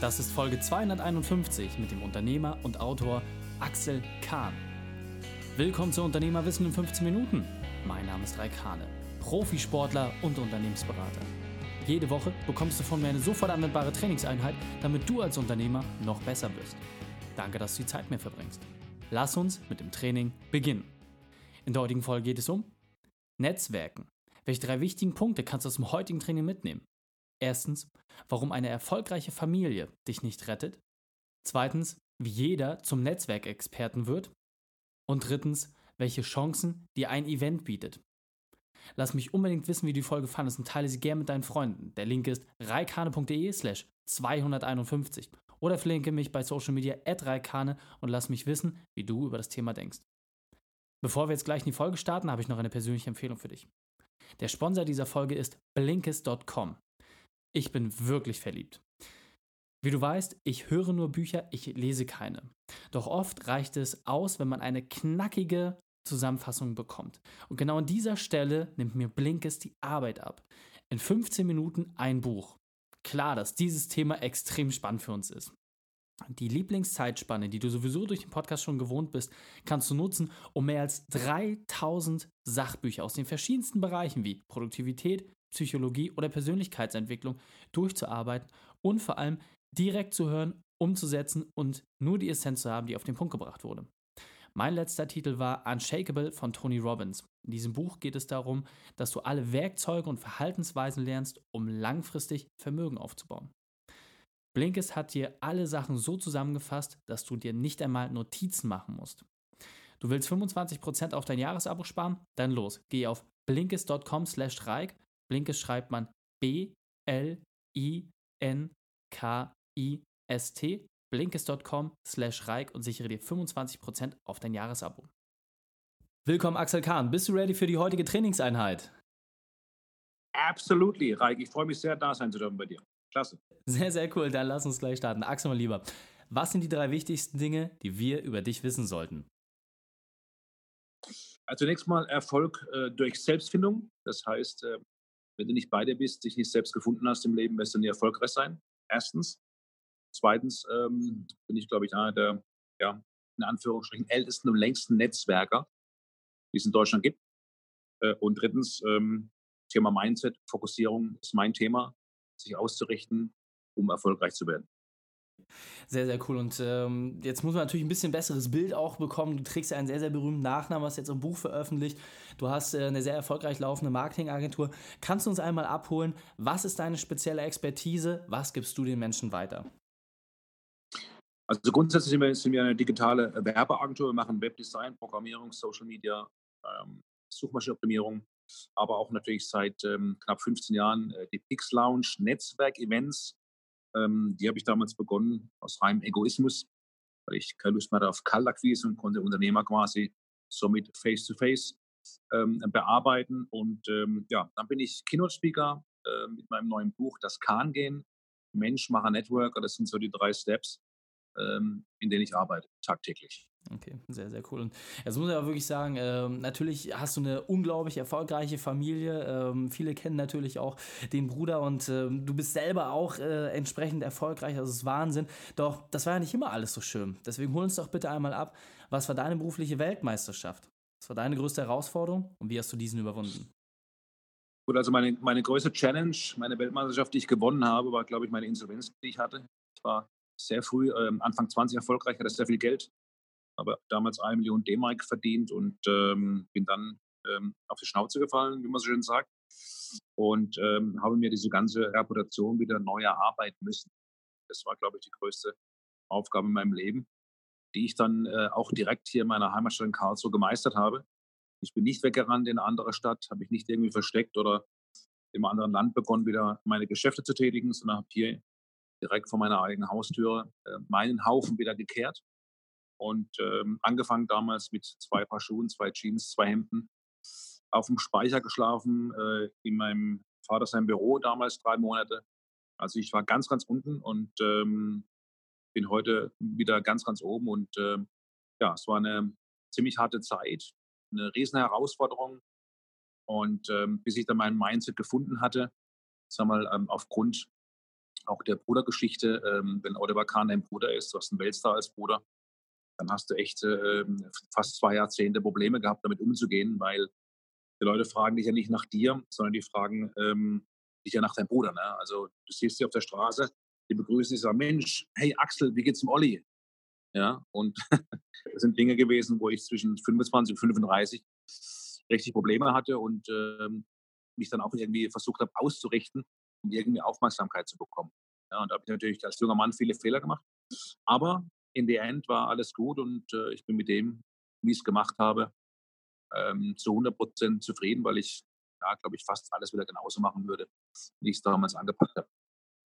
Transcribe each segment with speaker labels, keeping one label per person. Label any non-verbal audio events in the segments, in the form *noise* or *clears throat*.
Speaker 1: Das ist Folge 251 mit dem Unternehmer und Autor Axel Kahn. Willkommen zu Unternehmerwissen in 15 Minuten. Mein Name ist Raik Hane, Profisportler und Unternehmensberater. Jede Woche bekommst du von mir eine sofort anwendbare Trainingseinheit, damit du als Unternehmer noch besser wirst. Danke, dass du die Zeit mir verbringst. Lass uns mit dem Training beginnen. In der heutigen Folge geht es um Netzwerken. Welche drei wichtigen Punkte kannst du aus dem heutigen Training mitnehmen? Erstens, warum eine erfolgreiche Familie dich nicht rettet. Zweitens, wie jeder zum Netzwerkexperten wird. Und drittens, welche Chancen dir ein Event bietet. Lass mich unbedingt wissen, wie du die Folge fandest und teile sie gerne mit deinen Freunden. Der Link ist reikane.de slash 251 oder verlinke mich bei Social Media at reikane und lass mich wissen, wie du über das Thema denkst. Bevor wir jetzt gleich in die Folge starten, habe ich noch eine persönliche Empfehlung für dich. Der Sponsor dieser Folge ist Blinkist.com. Ich bin wirklich verliebt. Wie du weißt, ich höre nur Bücher, ich lese keine. Doch oft reicht es aus, wenn man eine knackige Zusammenfassung bekommt. Und genau an dieser Stelle nimmt mir Blinkist die Arbeit ab. In 15 Minuten ein Buch. Klar, dass dieses Thema extrem spannend für uns ist. Die Lieblingszeitspanne, die du sowieso durch den Podcast schon gewohnt bist, kannst du nutzen, um mehr als 3000 Sachbücher aus den verschiedensten Bereichen wie Produktivität, Psychologie oder Persönlichkeitsentwicklung durchzuarbeiten und vor allem direkt zu hören, umzusetzen und nur die Essenz zu haben, die auf den Punkt gebracht wurde. Mein letzter Titel war Unshakable von Tony Robbins. In diesem Buch geht es darum, dass du alle Werkzeuge und Verhaltensweisen lernst, um langfristig Vermögen aufzubauen. Blinkist hat dir alle Sachen so zusammengefasst, dass du dir nicht einmal Notizen machen musst. Du willst 25% auf dein Jahresabo sparen? Dann los, geh auf blinkist.com slash reik Blinkist schreibt man B-L-I-N-K-I-S-T. Blinkist.com slash Reik und sichere dir 25% auf dein Jahresabo. Willkommen, Axel Kahn. Bist du ready für die heutige Trainingseinheit?
Speaker 2: Absolutely, Reik. Ich freue mich sehr, da sein zu dürfen bei dir. Klasse.
Speaker 1: Sehr, sehr cool. Dann lass uns gleich starten. Axel, mal lieber. Was sind die drei wichtigsten Dinge, die wir über dich wissen sollten?
Speaker 2: Also zunächst mal Erfolg äh, durch Selbstfindung. Das heißt, äh, wenn du nicht bei dir bist, dich nicht selbst gefunden hast im Leben, wirst du nie erfolgreich sein. Erstens. Zweitens ähm, bin ich, glaube ich, einer der, ja, in Anführungsstrichen, ältesten und längsten Netzwerker, die es in Deutschland gibt. Äh, und drittens, ähm, Thema Mindset, Fokussierung ist mein Thema, sich auszurichten, um erfolgreich zu werden.
Speaker 1: Sehr, sehr cool. Und ähm, jetzt muss man natürlich ein bisschen besseres Bild auch bekommen. Du trägst ja einen sehr, sehr berühmten Nachnamen, hast jetzt im Buch veröffentlicht. Du hast äh, eine sehr erfolgreich laufende Marketingagentur. Kannst du uns einmal abholen? Was ist deine spezielle Expertise? Was gibst du den Menschen weiter?
Speaker 2: Also grundsätzlich sind wir, sind wir eine digitale Werbeagentur. Wir machen Webdesign, Programmierung, Social Media, ähm, Suchmaschinenoptimierung, aber auch natürlich seit ähm, knapp 15 Jahren äh, die Pix Lounge, Netzwerk-Events, ähm, die habe ich damals begonnen aus reinem Egoismus, weil ich keine Lust mehr auf Kaltakquise und konnte Unternehmer quasi somit face-to-face ähm, bearbeiten. Und ähm, ja, dann bin ich Keynote-Speaker äh, mit meinem neuen Buch Das Kahn gehen, Mensch, Macher, Networker. Das sind so die drei Steps, ähm, in denen ich arbeite, tagtäglich.
Speaker 1: Okay, sehr, sehr cool. Und jetzt muss ich auch wirklich sagen, ähm, natürlich hast du eine unglaublich erfolgreiche Familie. Ähm, viele kennen natürlich auch den Bruder und ähm, du bist selber auch äh, entsprechend erfolgreich. Das ist Wahnsinn. Doch das war ja nicht immer alles so schön. Deswegen hol uns doch bitte einmal ab. Was war deine berufliche Weltmeisterschaft? Was war deine größte Herausforderung und wie hast du diesen überwunden?
Speaker 2: Gut, also meine, meine größte Challenge, meine Weltmeisterschaft, die ich gewonnen habe, war, glaube ich, meine Insolvenz, die ich hatte. Ich war sehr früh, ähm, Anfang 20 erfolgreich, hatte sehr viel Geld habe damals eine Million D-Mark verdient und ähm, bin dann ähm, auf die Schnauze gefallen, wie man so schön sagt, und ähm, habe mir diese ganze Reputation wieder neu erarbeiten müssen. Das war, glaube ich, die größte Aufgabe in meinem Leben, die ich dann äh, auch direkt hier in meiner Heimatstadt in Karlsruhe gemeistert habe. Ich bin nicht weggerannt in eine andere Stadt, habe mich nicht irgendwie versteckt oder im anderen Land begonnen, wieder meine Geschäfte zu tätigen, sondern habe hier direkt vor meiner eigenen Haustüre äh, meinen Haufen wieder gekehrt und ähm, angefangen damals mit zwei Paar Schuhen, zwei Jeans, zwei Hemden, auf dem Speicher geschlafen, äh, in meinem Vater sein Büro damals drei Monate. Also ich war ganz, ganz unten und ähm, bin heute wieder ganz, ganz oben. Und äh, ja, es war eine ziemlich harte Zeit, eine riesen Herausforderung. Und ähm, bis ich dann mein Mindset gefunden hatte, sag mal, ähm, aufgrund auch der Brudergeschichte, ähm, wenn Oliver Kahn dein Bruder ist, du hast einen Weltstar als Bruder, dann hast du echt äh, fast zwei Jahrzehnte Probleme gehabt, damit umzugehen, weil die Leute fragen dich ja nicht nach dir, sondern die fragen ähm, dich ja nach deinem Bruder. Ne? Also du siehst sie auf der Straße, die begrüßen dich, sagen, Mensch, hey Axel, wie geht's dem Olli? Ja, und *laughs* das sind Dinge gewesen, wo ich zwischen 25 und 35 richtig Probleme hatte und ähm, mich dann auch irgendwie versucht habe auszurichten, um irgendwie Aufmerksamkeit zu bekommen. Ja, und da habe ich natürlich als junger Mann viele Fehler gemacht. Aber in der End war alles gut und äh, ich bin mit dem, wie ich es gemacht habe, ähm, zu 100 Prozent zufrieden, weil ich, ja, glaube ich, fast alles wieder genauso machen würde, wie ich es damals angepackt habe.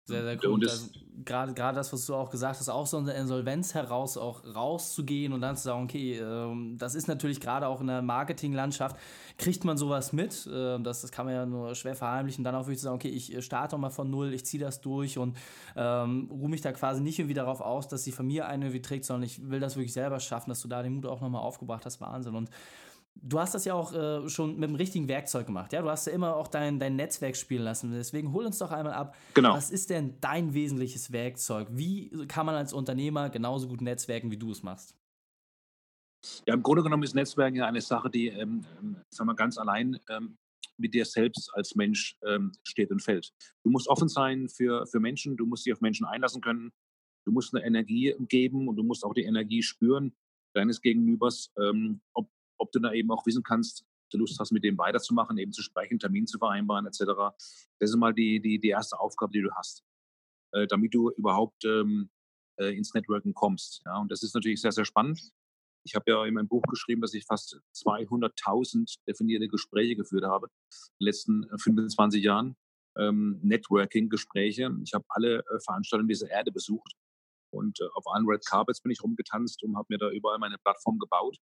Speaker 1: Sehr, sehr cool. Also, gerade, gerade das, was du auch gesagt hast, auch so eine Insolvenz heraus auch rauszugehen und dann zu sagen, okay, ähm, das ist natürlich gerade auch in der Marketinglandschaft, kriegt man sowas mit. Äh, das, das kann man ja nur schwer verheimlichen. Dann auch wirklich zu sagen, okay, ich äh, starte mal von null, ich ziehe das durch und ähm, ruhe mich da quasi nicht irgendwie darauf aus, dass die Familie einen irgendwie trägt, sondern ich will das wirklich selber schaffen, dass du da den Mut auch nochmal aufgebracht hast. Wahnsinn. Und Du hast das ja auch äh, schon mit dem richtigen Werkzeug gemacht, ja? Du hast ja immer auch dein, dein Netzwerk spielen lassen. Deswegen hol uns doch einmal ab. Genau. Was ist denn dein wesentliches Werkzeug? Wie kann man als Unternehmer genauso gut netzwerken, wie du es machst?
Speaker 2: Ja, im Grunde genommen ist Netzwerken ja eine Sache, die, ähm, ähm, sagen wir, ganz allein ähm, mit dir selbst als Mensch ähm, steht und fällt. Du musst offen sein für, für Menschen, du musst dich auf Menschen einlassen können, du musst eine Energie geben und du musst auch die Energie spüren deines Gegenübers, ähm, ob ob du da eben auch wissen kannst, du Lust hast, mit dem weiterzumachen, eben zu sprechen, Termin zu vereinbaren, etc. Das ist mal die, die, die erste Aufgabe, die du hast, äh, damit du überhaupt ähm, äh, ins Networking kommst. Ja? Und das ist natürlich sehr, sehr spannend. Ich habe ja in meinem Buch geschrieben, dass ich fast 200.000 definierte Gespräche geführt habe in den letzten 25 äh, Jahren. Ähm, Networking-Gespräche. Ich habe alle äh, Veranstaltungen dieser Erde besucht und äh, auf allen Red Carpets bin ich rumgetanzt und habe mir da überall meine Plattform gebaut.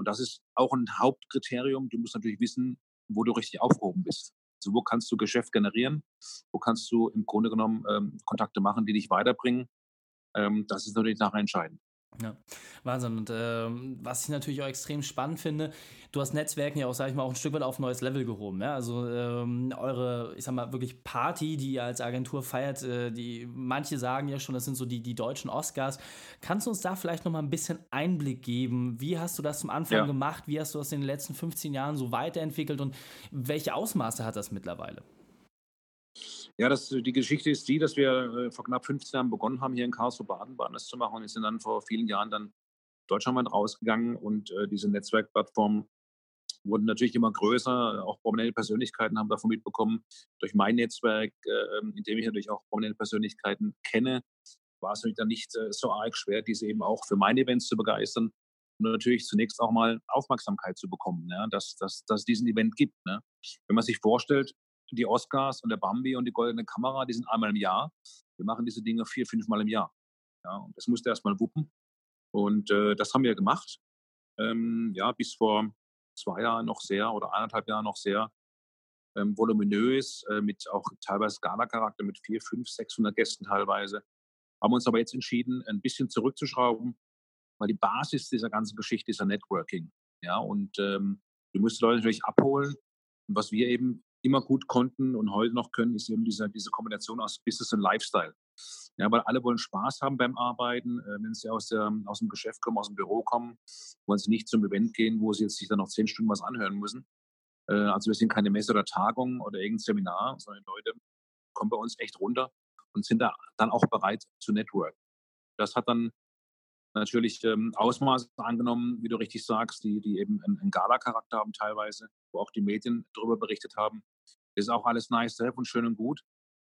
Speaker 2: Und das ist auch ein Hauptkriterium. Du musst natürlich wissen, wo du richtig aufgehoben bist. Also wo kannst du Geschäft generieren? Wo kannst du im Grunde genommen ähm, Kontakte machen, die dich weiterbringen? Ähm, das ist natürlich nachher entscheidend.
Speaker 1: Ja, Wahnsinn. Und ähm, was ich natürlich auch extrem spannend finde, du hast Netzwerken ja auch, sag ich mal, auch ein Stück weit auf ein neues Level gehoben. Ja? Also ähm, eure, ich sag mal, wirklich Party, die ihr als Agentur feiert, äh, die manche sagen ja schon, das sind so die, die deutschen Oscars. Kannst du uns da vielleicht noch mal ein bisschen Einblick geben? Wie hast du das zum Anfang ja. gemacht? Wie hast du das in den letzten 15 Jahren so weiterentwickelt und welche Ausmaße hat das mittlerweile?
Speaker 2: Ja, das, die Geschichte ist die, dass wir äh, vor knapp 15 Jahren begonnen haben, hier in Karlsruhe Baden-Baden das zu machen und sind dann vor vielen Jahren dann deutschlandweit rausgegangen und äh, diese Netzwerkplattformen wurden natürlich immer größer. Auch prominente Persönlichkeiten haben davon mitbekommen. Durch mein Netzwerk, äh, in dem ich natürlich auch prominente Persönlichkeiten kenne, war es natürlich dann nicht äh, so arg schwer, diese eben auch für meine Events zu begeistern und natürlich zunächst auch mal Aufmerksamkeit zu bekommen, dass, dass, dass es diesen Event gibt. Ne? Wenn man sich vorstellt, die Oscars und der Bambi und die Goldene Kamera, die sind einmal im Jahr. Wir machen diese Dinge vier, fünf Mal im Jahr. Ja, und das musste erstmal wuppen. Und äh, das haben wir gemacht. Ähm, ja, bis vor zwei Jahren noch sehr oder eineinhalb Jahren noch sehr ähm, voluminös, äh, mit auch teilweise Gala-Charakter mit vier, fünf, 600 Gästen teilweise. Haben uns aber jetzt entschieden, ein bisschen zurückzuschrauben, weil die Basis dieser ganzen Geschichte ist ja Networking. Ja, und ähm, du musst die Leute natürlich abholen. Und was wir eben immer gut konnten und heute noch können, ist eben diese, diese Kombination aus Business und Lifestyle. Ja, weil alle wollen Spaß haben beim Arbeiten. Äh, wenn sie aus, der, aus dem Geschäft kommen, aus dem Büro kommen, wollen sie nicht zum Event gehen, wo sie jetzt sich dann noch zehn Stunden was anhören müssen. Äh, also wir sind keine Messe oder Tagung oder irgendein Seminar, sondern Leute kommen bei uns echt runter und sind da dann auch bereit zu network. Das hat dann natürlich ähm, Ausmaße angenommen, wie du richtig sagst, die, die eben einen, einen Gala-Charakter haben teilweise, wo auch die Medien darüber berichtet haben. Das ist auch alles nice to have und schön und gut.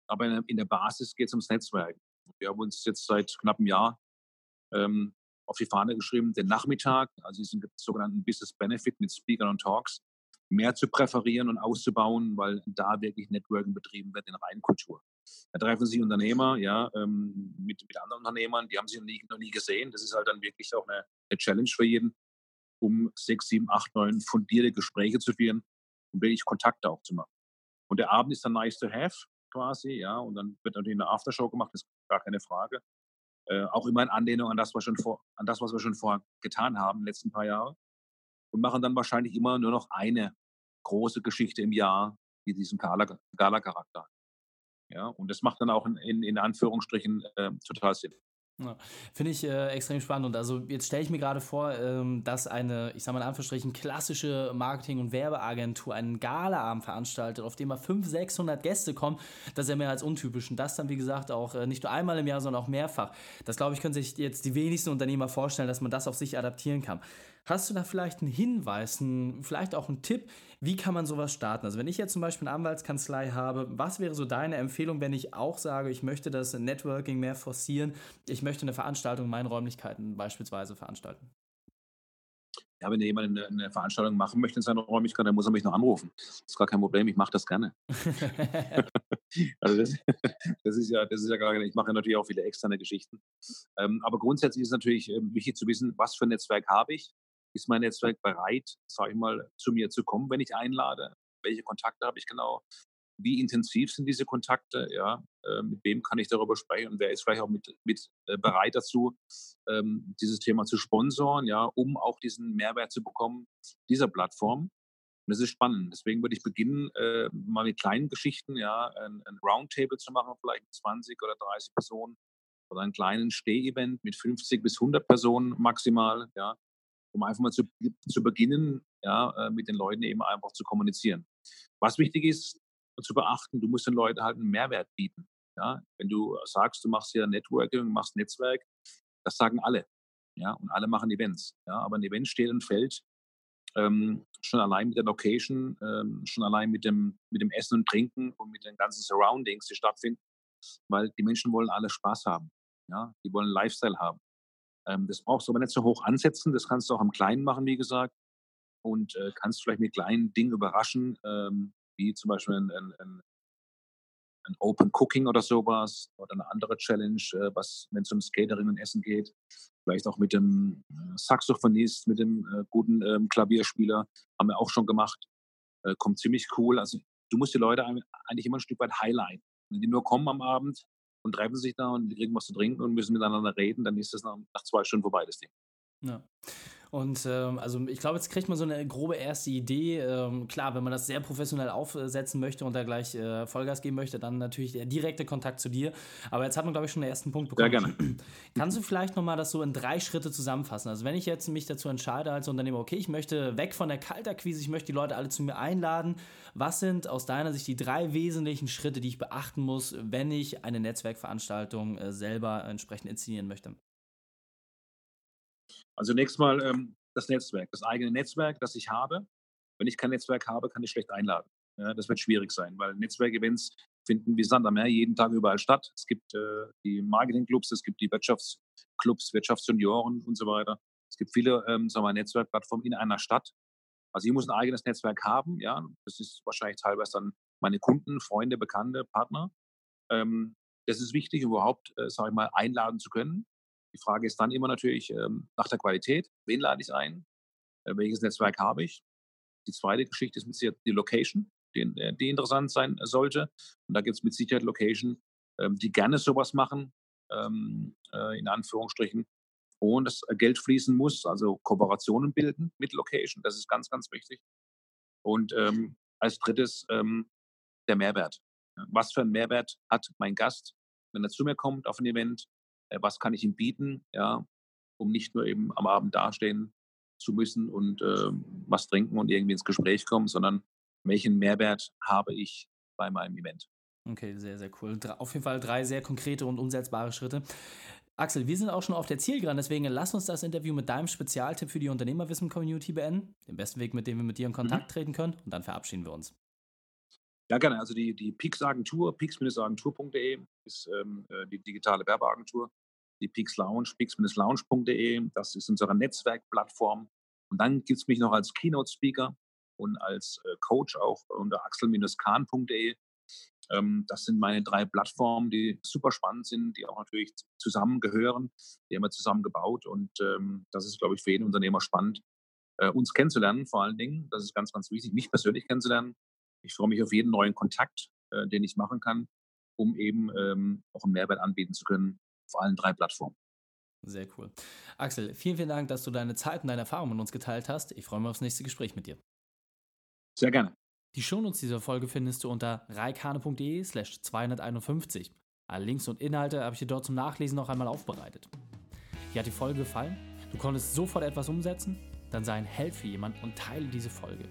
Speaker 2: Aber in, der Basis geht es ums Netzwerk. Wir haben uns jetzt seit knapp einem Jahr ähm, auf die Fahne geschrieben, den Nachmittag, also diesen sogenannten Business Benefit mit Speakern und Talks, mehr zu präferieren und auszubauen, weil da wirklich Networking betrieben wird in Reinkultur. Da treffen sich Unternehmer ja, ähm, mit, mit anderen Unternehmern, die haben sich noch nie, noch nie gesehen. Das ist halt dann wirklich auch eine, eine Challenge für jeden, um sechs, sieben, acht, neun fundierte Gespräche zu führen und wirklich Kontakte auch zu machen. Und der Abend ist dann nice to have quasi, ja, und dann wird natürlich eine Aftershow gemacht, das ist gar keine Frage. Äh, auch immer in Anlehnung an das, was schon vor, an das, was wir schon vorher getan haben, letzten paar Jahren. Und machen dann wahrscheinlich immer nur noch eine große Geschichte im Jahr, die diesen Gala-Charakter hat. Ja, und das macht dann auch in, in, in Anführungsstrichen äh, total Sinn.
Speaker 1: Ja, Finde ich äh, extrem spannend. Und also jetzt stelle ich mir gerade vor, ähm, dass eine, ich sage mal in Anführungsstrichen, klassische Marketing- und Werbeagentur einen Galaabend veranstaltet, auf dem mal 500, 600 Gäste kommen. Das ist ja mehr als untypisch. Und das dann, wie gesagt, auch äh, nicht nur einmal im Jahr, sondern auch mehrfach. Das, glaube ich, können sich jetzt die wenigsten Unternehmer vorstellen, dass man das auf sich adaptieren kann. Hast du da vielleicht einen Hinweis, einen, vielleicht auch einen Tipp, wie kann man sowas starten? Also wenn ich jetzt zum Beispiel eine Anwaltskanzlei habe, was wäre so deine Empfehlung, wenn ich auch sage, ich möchte das Networking mehr forcieren, ich möchte eine Veranstaltung in meinen Räumlichkeiten beispielsweise veranstalten?
Speaker 2: Ja, wenn jemand eine, eine, Veranstaltung machen möchte in seiner Räumlichkeit, dann muss er mich noch anrufen. Das ist gar kein Problem, ich mache das gerne. *laughs* also das, das, ist ja, das ist ja gar nicht, ich mache natürlich auch viele externe Geschichten. Ähm, aber grundsätzlich ist es natürlich ähm, wichtig zu wissen, was für ein Netzwerk habe ich ist mein Netzwerk bereit, sage ich mal, zu mir zu kommen, wenn ich einlade? Welche Kontakte habe ich genau? Wie intensiv sind diese Kontakte? Ja, äh, mit wem kann ich darüber sprechen und wer ist vielleicht auch mit, mit äh, bereit dazu, ähm, dieses Thema zu sponsoren, ja, um auch diesen Mehrwert zu bekommen dieser Plattform? Und das ist spannend. Deswegen würde ich beginnen, äh, mal mit kleinen Geschichten, ja, ein, ein Roundtable zu machen, vielleicht mit 20 oder 30 Personen oder einen kleinen Steh-Event mit 50 bis 100 Personen maximal, ja, um einfach mal zu, zu beginnen, ja, äh, mit den Leuten eben einfach zu kommunizieren. Was wichtig ist zu beachten, du musst den Leuten halt einen Mehrwert bieten. Ja? Wenn du sagst, du machst hier Networking, machst Netzwerk, das sagen alle. Ja? Und alle machen Events. Ja? Aber ein Event steht und fällt ähm, schon allein mit der Location, ähm, schon allein mit dem, mit dem Essen und Trinken und mit den ganzen Surroundings, die stattfinden. Weil die Menschen wollen alle Spaß haben. Ja? Die wollen Lifestyle haben. Ähm, das brauchst du aber nicht so hoch ansetzen. Das kannst du auch am Kleinen machen, wie gesagt. Und äh, kannst vielleicht mit kleinen Dingen überraschen, ähm, wie zum Beispiel ein, ein, ein, Open Cooking oder sowas oder eine andere Challenge, äh, was, wenn es um Skatering und Essen geht. Vielleicht auch mit dem äh, Saxophonist, mit dem äh, guten ähm, Klavierspieler. Haben wir auch schon gemacht. Äh, kommt ziemlich cool. Also du musst die Leute eigentlich immer ein Stück weit highlighten. Wenn die nur kommen am Abend, und treffen sich da und kriegen was zu trinken und müssen miteinander reden, dann ist das nach, nach zwei Stunden vorbei, das Ding.
Speaker 1: Ja. Und ähm, also ich glaube, jetzt kriegt man so eine grobe erste Idee. Ähm, klar, wenn man das sehr professionell aufsetzen möchte und da gleich äh, Vollgas geben möchte, dann natürlich der direkte Kontakt zu dir. Aber jetzt hat man, glaube ich, schon den ersten Punkt bekommen.
Speaker 2: Sehr gerne. *clears throat*
Speaker 1: Kannst du vielleicht nochmal das so in drei Schritte zusammenfassen? Also wenn ich jetzt mich dazu entscheide als Unternehmer, okay, ich möchte weg von der Kaltakquise, ich möchte die Leute alle zu mir einladen. Was sind aus deiner Sicht die drei wesentlichen Schritte, die ich beachten muss, wenn ich eine Netzwerkveranstaltung äh, selber entsprechend inszenieren möchte?
Speaker 2: Also zunächst mal ähm, das Netzwerk, das eigene Netzwerk, das ich habe. Wenn ich kein Netzwerk habe, kann ich schlecht einladen. Ja, das wird schwierig sein, weil Netzwerkevents finden wie Sand am Meer jeden Tag überall statt. Es gibt äh, die Marketingclubs, es gibt die Wirtschaftsclubs, Wirtschaftsjunioren und so weiter. Es gibt viele ähm, sagen wir, Netzwerkplattformen in einer Stadt. Also ich muss ein eigenes Netzwerk haben. Ja, das ist wahrscheinlich teilweise dann meine Kunden, Freunde, Bekannte, Partner. Ähm, das ist wichtig, überhaupt, äh, sage ich mal, einladen zu können. Die Frage ist dann immer natürlich ähm, nach der Qualität. Wen lade ich ein? Äh, welches Netzwerk habe ich? Die zweite Geschichte ist mit Sicherheit die Location, die, äh, die interessant sein sollte. Und da gibt es mit Sicherheit Location, ähm, die gerne sowas machen, ähm, äh, in Anführungsstrichen, ohne dass Geld fließen muss, also Kooperationen bilden mit Location. Das ist ganz, ganz wichtig. Und ähm, als drittes ähm, der Mehrwert. Was für einen Mehrwert hat mein Gast, wenn er zu mir kommt auf ein Event? Äh, was kann ich ihm bieten, ja, um nicht nur eben am Abend dastehen zu müssen und äh, was trinken und irgendwie ins Gespräch kommen, sondern welchen Mehrwert habe ich bei meinem Event.
Speaker 1: Okay, sehr, sehr cool. Auf jeden Fall drei sehr konkrete und umsetzbare Schritte. Axel, wir sind auch schon auf der Zielgeraden, deswegen lass uns das Interview mit deinem Spezialtipp für die Unternehmerwissen-Community beenden. Den besten Weg, mit dem wir mit dir in Kontakt mhm. treten können und dann verabschieden wir uns.
Speaker 2: Ja, gerne. Also die, die Pix-Agentur, pix-agentur.de ist ähm, äh, die digitale Werbeagentur. Die Pix Lounge, pix-lounge.de, das ist unsere Netzwerkplattform. Und dann gibt es mich noch als Keynote-Speaker und als äh, Coach auch unter axel-kahn.de. Ähm, das sind meine drei Plattformen, die super spannend sind, die auch natürlich zusammengehören. Die haben wir zusammen gebaut und ähm, das ist, glaube ich, für jeden Unternehmer spannend, äh, uns kennenzulernen vor allen Dingen. Das ist ganz, ganz wichtig, mich persönlich kennenzulernen ich freue mich auf jeden neuen Kontakt, äh, den ich machen kann, um eben ähm, auch einen Mehrwert anbieten zu können auf allen drei Plattformen.
Speaker 1: Sehr cool. Axel, vielen, vielen Dank, dass du deine Zeit und deine Erfahrungen mit uns geteilt hast. Ich freue mich aufs nächste Gespräch mit dir.
Speaker 2: Sehr gerne.
Speaker 1: Die Shownotes dieser Folge findest du unter reikane.de slash 251. Alle Links und Inhalte habe ich dir dort zum Nachlesen noch einmal aufbereitet. Dir hat die Folge gefallen? Du konntest sofort etwas umsetzen? Dann sei ein Held für jemanden und teile diese Folge.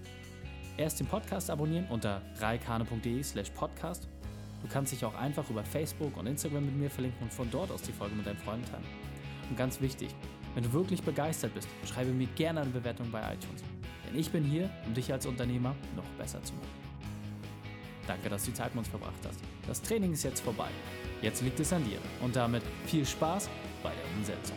Speaker 1: Erst den Podcast abonnieren unter reikane.de slash podcast. Du kannst dich auch einfach über Facebook und Instagram mit mir verlinken und von dort aus die Folge mit deinen Freunden teilen. Und ganz wichtig, wenn du wirklich begeistert bist, schreibe mir gerne eine Bewertung bei iTunes. Denn ich bin hier, um dich als Unternehmer noch besser zu machen. Danke, dass du die Zeit mit uns verbracht hast. Das Training ist jetzt vorbei. Jetzt liegt es an dir. Und damit viel Spaß bei der Umsetzung.